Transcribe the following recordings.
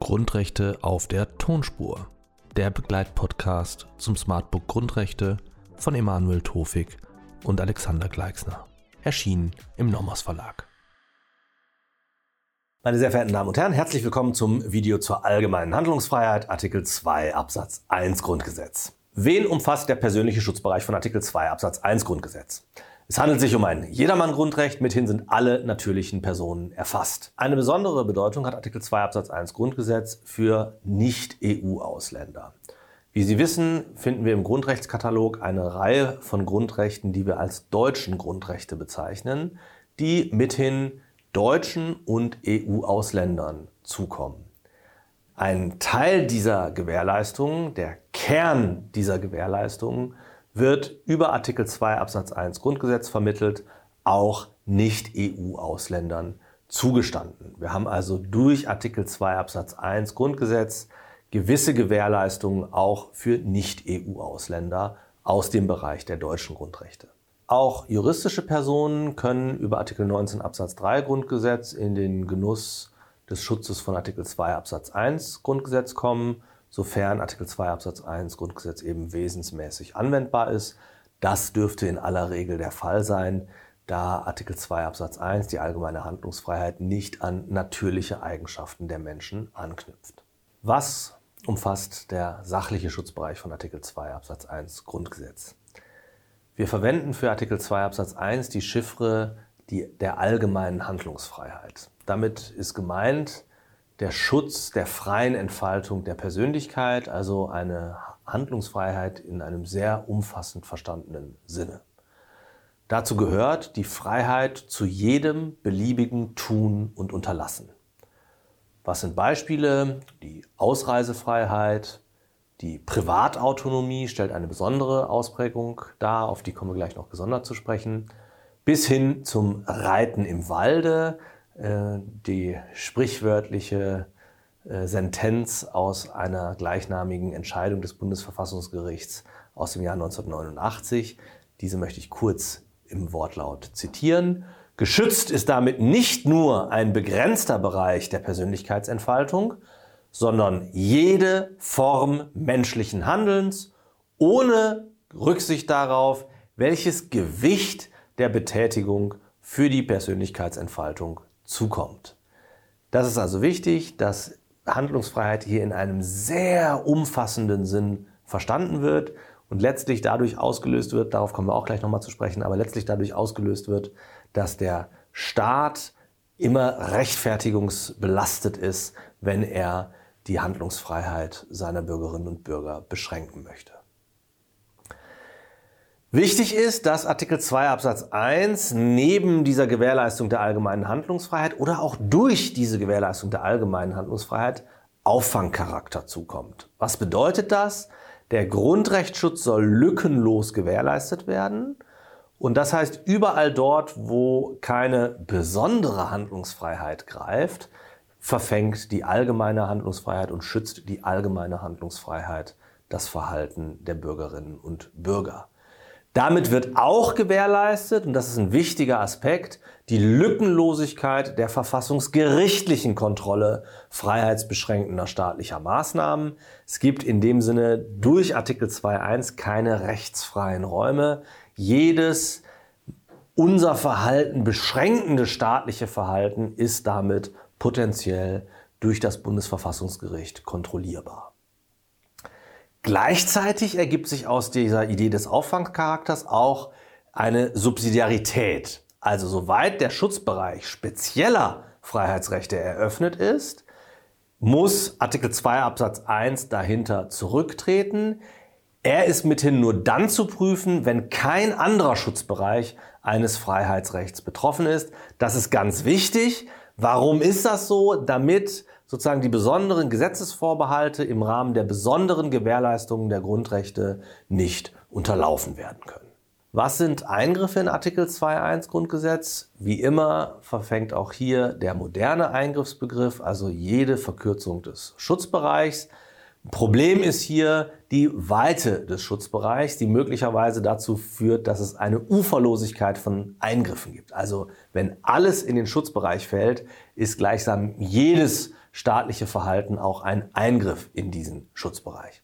Grundrechte auf der Tonspur. Der Begleitpodcast zum Smartbook Grundrechte von Emanuel Tofik und Alexander Gleixner. Erschienen im Nomos Verlag. Meine sehr verehrten Damen und Herren, herzlich willkommen zum Video zur allgemeinen Handlungsfreiheit, Artikel 2 Absatz 1 Grundgesetz. Wen umfasst der persönliche Schutzbereich von Artikel 2 Absatz 1 Grundgesetz? Es handelt sich um ein Jedermann-Grundrecht, mithin sind alle natürlichen Personen erfasst. Eine besondere Bedeutung hat Artikel 2 Absatz 1 Grundgesetz für Nicht-EU-Ausländer. Wie Sie wissen, finden wir im Grundrechtskatalog eine Reihe von Grundrechten, die wir als deutschen Grundrechte bezeichnen, die mithin Deutschen und EU-Ausländern zukommen. Ein Teil dieser Gewährleistungen, der Kern dieser Gewährleistungen, wird über Artikel 2 Absatz 1 Grundgesetz vermittelt, auch Nicht-EU-Ausländern zugestanden. Wir haben also durch Artikel 2 Absatz 1 Grundgesetz gewisse Gewährleistungen auch für Nicht-EU-Ausländer aus dem Bereich der deutschen Grundrechte. Auch juristische Personen können über Artikel 19 Absatz 3 Grundgesetz in den Genuss des Schutzes von Artikel 2 Absatz 1 Grundgesetz kommen, sofern Artikel 2 Absatz 1 Grundgesetz eben wesensmäßig anwendbar ist. Das dürfte in aller Regel der Fall sein, da Artikel 2 Absatz 1 die allgemeine Handlungsfreiheit nicht an natürliche Eigenschaften der Menschen anknüpft. Was umfasst der sachliche Schutzbereich von Artikel 2 Absatz 1 Grundgesetz? Wir verwenden für Artikel 2 Absatz 1 die Chiffre die, der allgemeinen Handlungsfreiheit. Damit ist gemeint der Schutz der freien Entfaltung der Persönlichkeit, also eine Handlungsfreiheit in einem sehr umfassend verstandenen Sinne. Dazu gehört die Freiheit zu jedem beliebigen Tun und Unterlassen. Was sind Beispiele? Die Ausreisefreiheit, die Privatautonomie stellt eine besondere Ausprägung dar, auf die kommen wir gleich noch gesondert zu sprechen, bis hin zum Reiten im Walde, die sprichwörtliche äh, Sentenz aus einer gleichnamigen Entscheidung des Bundesverfassungsgerichts aus dem Jahr 1989. Diese möchte ich kurz im Wortlaut zitieren. Geschützt ist damit nicht nur ein begrenzter Bereich der Persönlichkeitsentfaltung, sondern jede Form menschlichen Handelns ohne Rücksicht darauf, welches Gewicht der Betätigung für die Persönlichkeitsentfaltung zukommt. Das ist also wichtig, dass Handlungsfreiheit hier in einem sehr umfassenden Sinn verstanden wird und letztlich dadurch ausgelöst wird, darauf kommen wir auch gleich nochmal zu sprechen, aber letztlich dadurch ausgelöst wird, dass der Staat immer rechtfertigungsbelastet ist, wenn er die Handlungsfreiheit seiner Bürgerinnen und Bürger beschränken möchte. Wichtig ist, dass Artikel 2 Absatz 1 neben dieser Gewährleistung der allgemeinen Handlungsfreiheit oder auch durch diese Gewährleistung der allgemeinen Handlungsfreiheit Auffangcharakter zukommt. Was bedeutet das? Der Grundrechtsschutz soll lückenlos gewährleistet werden. Und das heißt, überall dort, wo keine besondere Handlungsfreiheit greift, verfängt die allgemeine Handlungsfreiheit und schützt die allgemeine Handlungsfreiheit das Verhalten der Bürgerinnen und Bürger. Damit wird auch gewährleistet, und das ist ein wichtiger Aspekt, die Lückenlosigkeit der verfassungsgerichtlichen Kontrolle freiheitsbeschränkender staatlicher Maßnahmen. Es gibt in dem Sinne durch Artikel 2.1 keine rechtsfreien Räume. Jedes unser Verhalten beschränkende staatliche Verhalten ist damit potenziell durch das Bundesverfassungsgericht kontrollierbar. Gleichzeitig ergibt sich aus dieser Idee des Auffangcharakters auch eine Subsidiarität. Also soweit der Schutzbereich spezieller Freiheitsrechte eröffnet ist, muss Artikel 2 Absatz 1 dahinter zurücktreten. Er ist mithin nur dann zu prüfen, wenn kein anderer Schutzbereich eines Freiheitsrechts betroffen ist. Das ist ganz wichtig, Warum ist das so? Damit sozusagen die besonderen Gesetzesvorbehalte im Rahmen der besonderen Gewährleistungen der Grundrechte nicht unterlaufen werden können. Was sind Eingriffe in Artikel 2.1 Grundgesetz? Wie immer verfängt auch hier der moderne Eingriffsbegriff, also jede Verkürzung des Schutzbereichs. Problem ist hier die Weite des Schutzbereichs, die möglicherweise dazu führt, dass es eine Uferlosigkeit von Eingriffen gibt. Also wenn alles in den Schutzbereich fällt, ist gleichsam jedes staatliche Verhalten auch ein Eingriff in diesen Schutzbereich.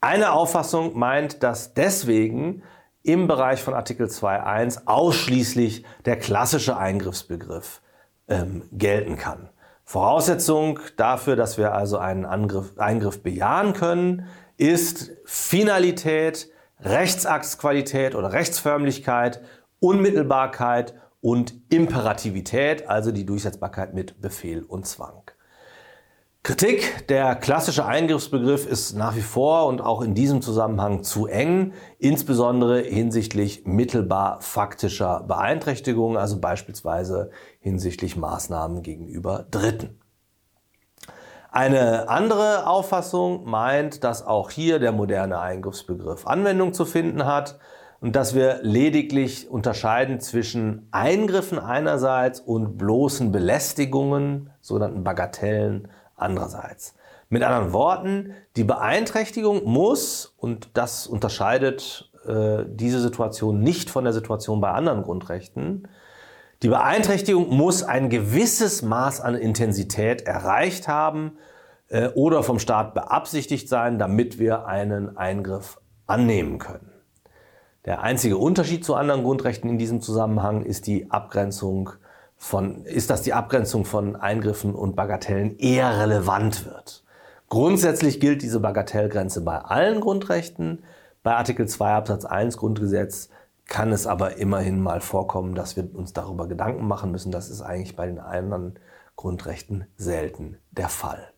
Eine Auffassung meint, dass deswegen im Bereich von Artikel 2.1 ausschließlich der klassische Eingriffsbegriff ähm, gelten kann. Voraussetzung dafür, dass wir also einen Angriff, Eingriff bejahen können, ist Finalität, Rechtsaktsqualität oder Rechtsförmlichkeit, Unmittelbarkeit und Imperativität, also die Durchsetzbarkeit mit Befehl und Zwang. Kritik, der klassische Eingriffsbegriff ist nach wie vor und auch in diesem Zusammenhang zu eng, insbesondere hinsichtlich mittelbar faktischer Beeinträchtigungen, also beispielsweise hinsichtlich Maßnahmen gegenüber Dritten. Eine andere Auffassung meint, dass auch hier der moderne Eingriffsbegriff Anwendung zu finden hat und dass wir lediglich unterscheiden zwischen Eingriffen einerseits und bloßen Belästigungen, sogenannten Bagatellen andererseits. Mit anderen Worten, die Beeinträchtigung muss, und das unterscheidet äh, diese Situation nicht von der Situation bei anderen Grundrechten, die Beeinträchtigung muss ein gewisses Maß an Intensität erreicht haben äh, oder vom Staat beabsichtigt sein, damit wir einen Eingriff annehmen können. Der einzige Unterschied zu anderen Grundrechten in diesem Zusammenhang ist die Abgrenzung von, ist, dass die Abgrenzung von Eingriffen und Bagatellen eher relevant wird. Grundsätzlich gilt diese Bagatellgrenze bei allen Grundrechten. Bei Artikel 2 Absatz 1 Grundgesetz kann es aber immerhin mal vorkommen, dass wir uns darüber Gedanken machen müssen. Das ist eigentlich bei den anderen Grundrechten selten der Fall.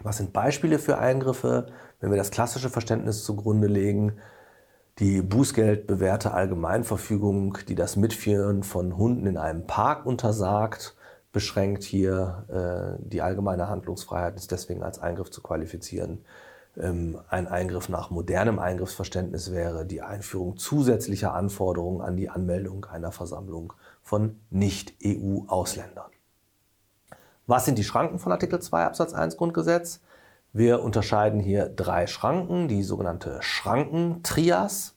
Was sind Beispiele für Eingriffe? Wenn wir das klassische Verständnis zugrunde legen, die bußgeldbewährte Allgemeinverfügung, die das Mitführen von Hunden in einem Park untersagt, beschränkt hier äh, die allgemeine Handlungsfreiheit, ist deswegen als Eingriff zu qualifizieren. Ähm, ein Eingriff nach modernem Eingriffsverständnis wäre die Einführung zusätzlicher Anforderungen an die Anmeldung einer Versammlung von Nicht-EU-Ausländern. Was sind die Schranken von Artikel 2 Absatz 1 Grundgesetz? Wir unterscheiden hier drei Schranken, die sogenannte Schrankentrias.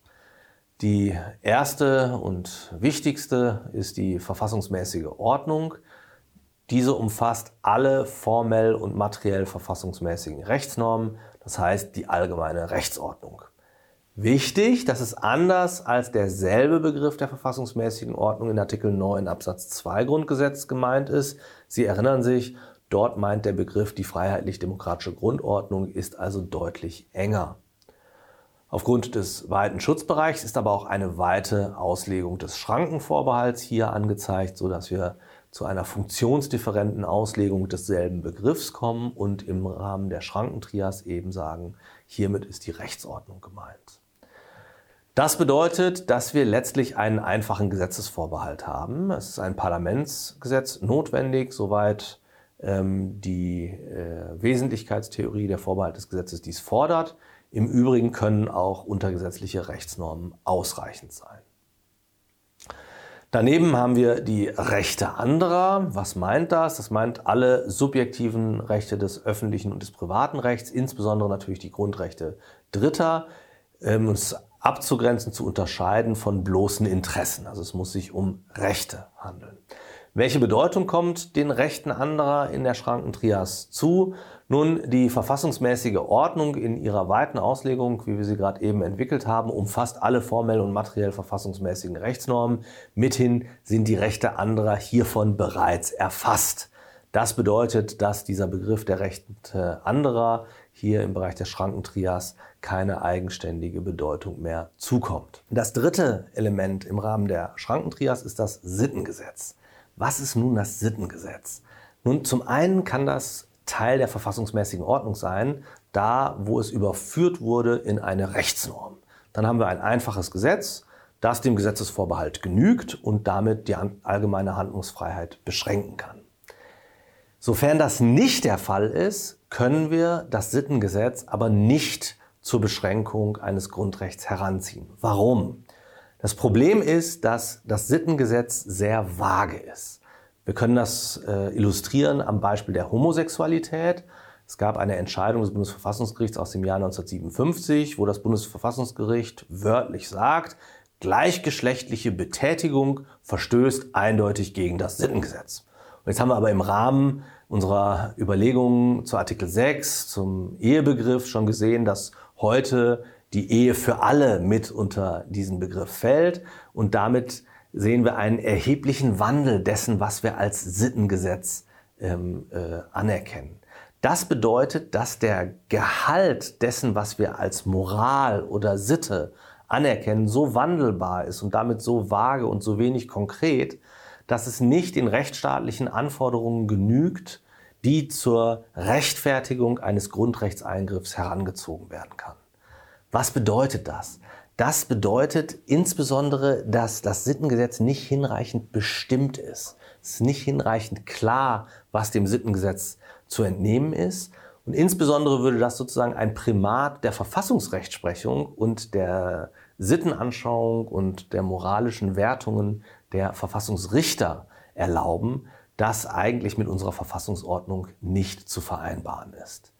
Die erste und wichtigste ist die verfassungsmäßige Ordnung. Diese umfasst alle formell und materiell verfassungsmäßigen Rechtsnormen, das heißt die allgemeine Rechtsordnung. Wichtig, das ist anders als derselbe Begriff der verfassungsmäßigen Ordnung in Artikel 9 Absatz 2 Grundgesetz gemeint ist. Sie erinnern sich, Dort meint der Begriff die freiheitlich-demokratische Grundordnung ist also deutlich enger. Aufgrund des weiten Schutzbereichs ist aber auch eine weite Auslegung des Schrankenvorbehalts hier angezeigt, sodass wir zu einer funktionsdifferenten Auslegung desselben Begriffs kommen und im Rahmen der Schrankentrias eben sagen, hiermit ist die Rechtsordnung gemeint. Das bedeutet, dass wir letztlich einen einfachen Gesetzesvorbehalt haben. Es ist ein Parlamentsgesetz notwendig, soweit die äh, Wesentlichkeitstheorie der Vorbehalt des Gesetzes dies fordert. Im Übrigen können auch untergesetzliche Rechtsnormen ausreichend sein. Daneben haben wir die Rechte anderer. Was meint das? Das meint alle subjektiven Rechte des öffentlichen und des privaten Rechts, insbesondere natürlich die Grundrechte Dritter. Ähm, uns abzugrenzen, zu unterscheiden von bloßen Interessen. Also es muss sich um Rechte handeln. Welche Bedeutung kommt den Rechten anderer in der Schrankentrias zu? Nun, die verfassungsmäßige Ordnung in ihrer weiten Auslegung, wie wir sie gerade eben entwickelt haben, umfasst alle formell und materiell verfassungsmäßigen Rechtsnormen. Mithin sind die Rechte anderer hiervon bereits erfasst. Das bedeutet, dass dieser Begriff der Rechte anderer hier im Bereich der Schrankentrias keine eigenständige Bedeutung mehr zukommt. Das dritte Element im Rahmen der Schrankentrias ist das Sittengesetz. Was ist nun das Sittengesetz? Nun, zum einen kann das Teil der verfassungsmäßigen Ordnung sein, da wo es überführt wurde in eine Rechtsnorm. Dann haben wir ein einfaches Gesetz, das dem Gesetzesvorbehalt genügt und damit die allgemeine Handlungsfreiheit beschränken kann. Sofern das nicht der Fall ist, können wir das Sittengesetz aber nicht zur Beschränkung eines Grundrechts heranziehen. Warum? Das Problem ist, dass das Sittengesetz sehr vage ist. Wir können das äh, illustrieren am Beispiel der Homosexualität. Es gab eine Entscheidung des Bundesverfassungsgerichts aus dem Jahr 1957, wo das Bundesverfassungsgericht wörtlich sagt, gleichgeschlechtliche Betätigung verstößt eindeutig gegen das Sittengesetz. Und jetzt haben wir aber im Rahmen unserer Überlegungen zu Artikel 6, zum Ehebegriff schon gesehen, dass heute die Ehe für alle mit unter diesen Begriff fällt. Und damit sehen wir einen erheblichen Wandel dessen, was wir als Sittengesetz ähm, äh, anerkennen. Das bedeutet, dass der Gehalt dessen, was wir als Moral oder Sitte anerkennen, so wandelbar ist und damit so vage und so wenig konkret, dass es nicht den rechtsstaatlichen Anforderungen genügt, die zur Rechtfertigung eines Grundrechtseingriffs herangezogen werden kann. Was bedeutet das? Das bedeutet insbesondere, dass das Sittengesetz nicht hinreichend bestimmt ist. Es ist nicht hinreichend klar, was dem Sittengesetz zu entnehmen ist. Und insbesondere würde das sozusagen ein Primat der Verfassungsrechtsprechung und der Sittenanschauung und der moralischen Wertungen der Verfassungsrichter erlauben, das eigentlich mit unserer Verfassungsordnung nicht zu vereinbaren ist.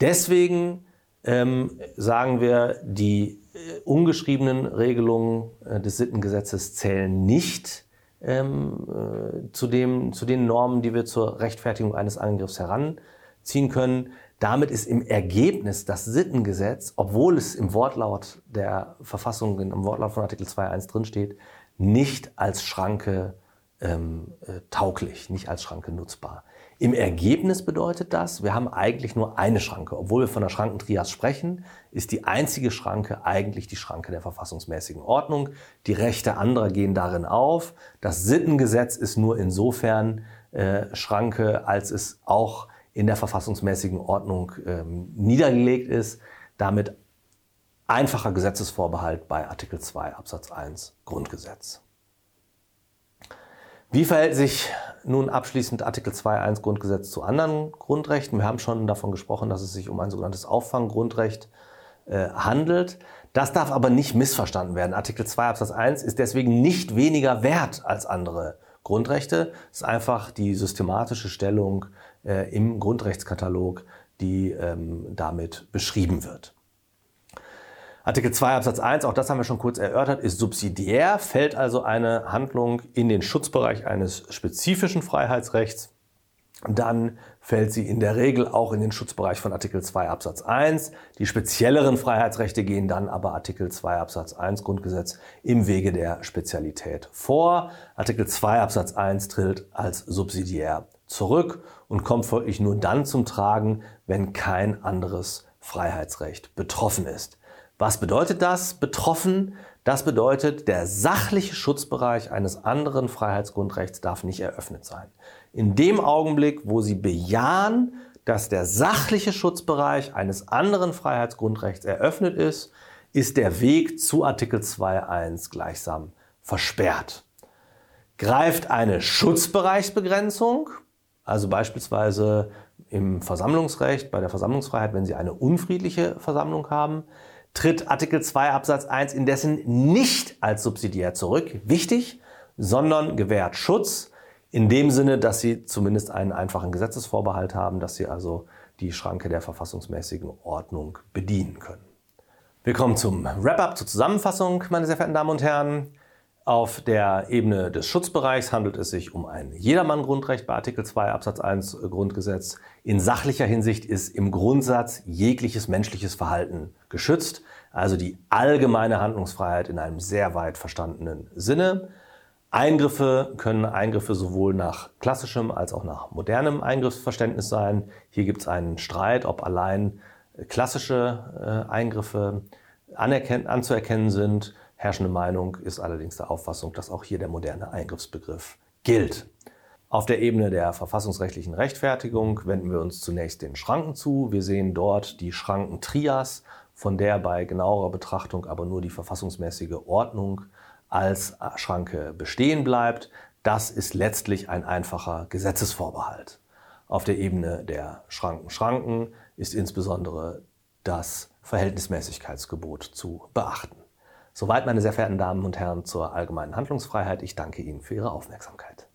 Deswegen ähm, sagen wir, die äh, ungeschriebenen Regelungen äh, des Sittengesetzes zählen nicht ähm, äh, zu, dem, zu den Normen, die wir zur Rechtfertigung eines Angriffs heranziehen können. Damit ist im Ergebnis das Sittengesetz, obwohl es im Wortlaut der Verfassung, im Wortlaut von Artikel 2.1 drinsteht, nicht als Schranke ähm, äh, tauglich, nicht als Schranke nutzbar. Im Ergebnis bedeutet das, wir haben eigentlich nur eine Schranke. Obwohl wir von der Schrankentrias sprechen, ist die einzige Schranke eigentlich die Schranke der verfassungsmäßigen Ordnung. Die Rechte anderer gehen darin auf. Das Sittengesetz ist nur insofern äh, Schranke, als es auch in der verfassungsmäßigen Ordnung ähm, niedergelegt ist. Damit einfacher Gesetzesvorbehalt bei Artikel 2 Absatz 1 Grundgesetz. Wie verhält sich nun abschließend Artikel 2.1 Grundgesetz zu anderen Grundrechten? Wir haben schon davon gesprochen, dass es sich um ein sogenanntes Auffanggrundrecht äh, handelt. Das darf aber nicht missverstanden werden. Artikel 2 Absatz 1 ist deswegen nicht weniger wert als andere Grundrechte. Es ist einfach die systematische Stellung äh, im Grundrechtskatalog, die ähm, damit beschrieben wird. Artikel 2 Absatz 1, auch das haben wir schon kurz erörtert, ist subsidiär, fällt also eine Handlung in den Schutzbereich eines spezifischen Freiheitsrechts, dann fällt sie in der Regel auch in den Schutzbereich von Artikel 2 Absatz 1. Die spezielleren Freiheitsrechte gehen dann aber Artikel 2 Absatz 1 Grundgesetz im Wege der Spezialität vor. Artikel 2 Absatz 1 tritt als subsidiär zurück und kommt folglich nur dann zum Tragen, wenn kein anderes Freiheitsrecht betroffen ist. Was bedeutet das? Betroffen, das bedeutet, der sachliche Schutzbereich eines anderen Freiheitsgrundrechts darf nicht eröffnet sein. In dem Augenblick, wo Sie bejahen, dass der sachliche Schutzbereich eines anderen Freiheitsgrundrechts eröffnet ist, ist der Weg zu Artikel 2.1 gleichsam versperrt. Greift eine Schutzbereichsbegrenzung, also beispielsweise im Versammlungsrecht, bei der Versammlungsfreiheit, wenn Sie eine unfriedliche Versammlung haben, tritt Artikel 2 Absatz 1 indessen nicht als subsidiär zurück, wichtig, sondern gewährt Schutz in dem Sinne, dass sie zumindest einen einfachen Gesetzesvorbehalt haben, dass sie also die Schranke der verfassungsmäßigen Ordnung bedienen können. Wir kommen zum Wrap-up, zur Zusammenfassung, meine sehr verehrten Damen und Herren. Auf der Ebene des Schutzbereichs handelt es sich um ein Jedermann-Grundrecht bei Artikel 2 Absatz 1 Grundgesetz. In sachlicher Hinsicht ist im Grundsatz jegliches menschliches Verhalten geschützt, also die allgemeine Handlungsfreiheit in einem sehr weit verstandenen Sinne. Eingriffe können Eingriffe sowohl nach klassischem als auch nach modernem Eingriffsverständnis sein. Hier gibt es einen Streit, ob allein klassische äh, Eingriffe anzuerkennen sind Herrschende Meinung ist allerdings der Auffassung, dass auch hier der moderne Eingriffsbegriff gilt. Auf der Ebene der verfassungsrechtlichen Rechtfertigung wenden wir uns zunächst den Schranken zu. Wir sehen dort die Schrankentrias, von der bei genauerer Betrachtung aber nur die verfassungsmäßige Ordnung als Schranke bestehen bleibt. Das ist letztlich ein einfacher Gesetzesvorbehalt. Auf der Ebene der Schranken-Schranken ist insbesondere das Verhältnismäßigkeitsgebot zu beachten. Soweit, meine sehr verehrten Damen und Herren, zur allgemeinen Handlungsfreiheit. Ich danke Ihnen für Ihre Aufmerksamkeit.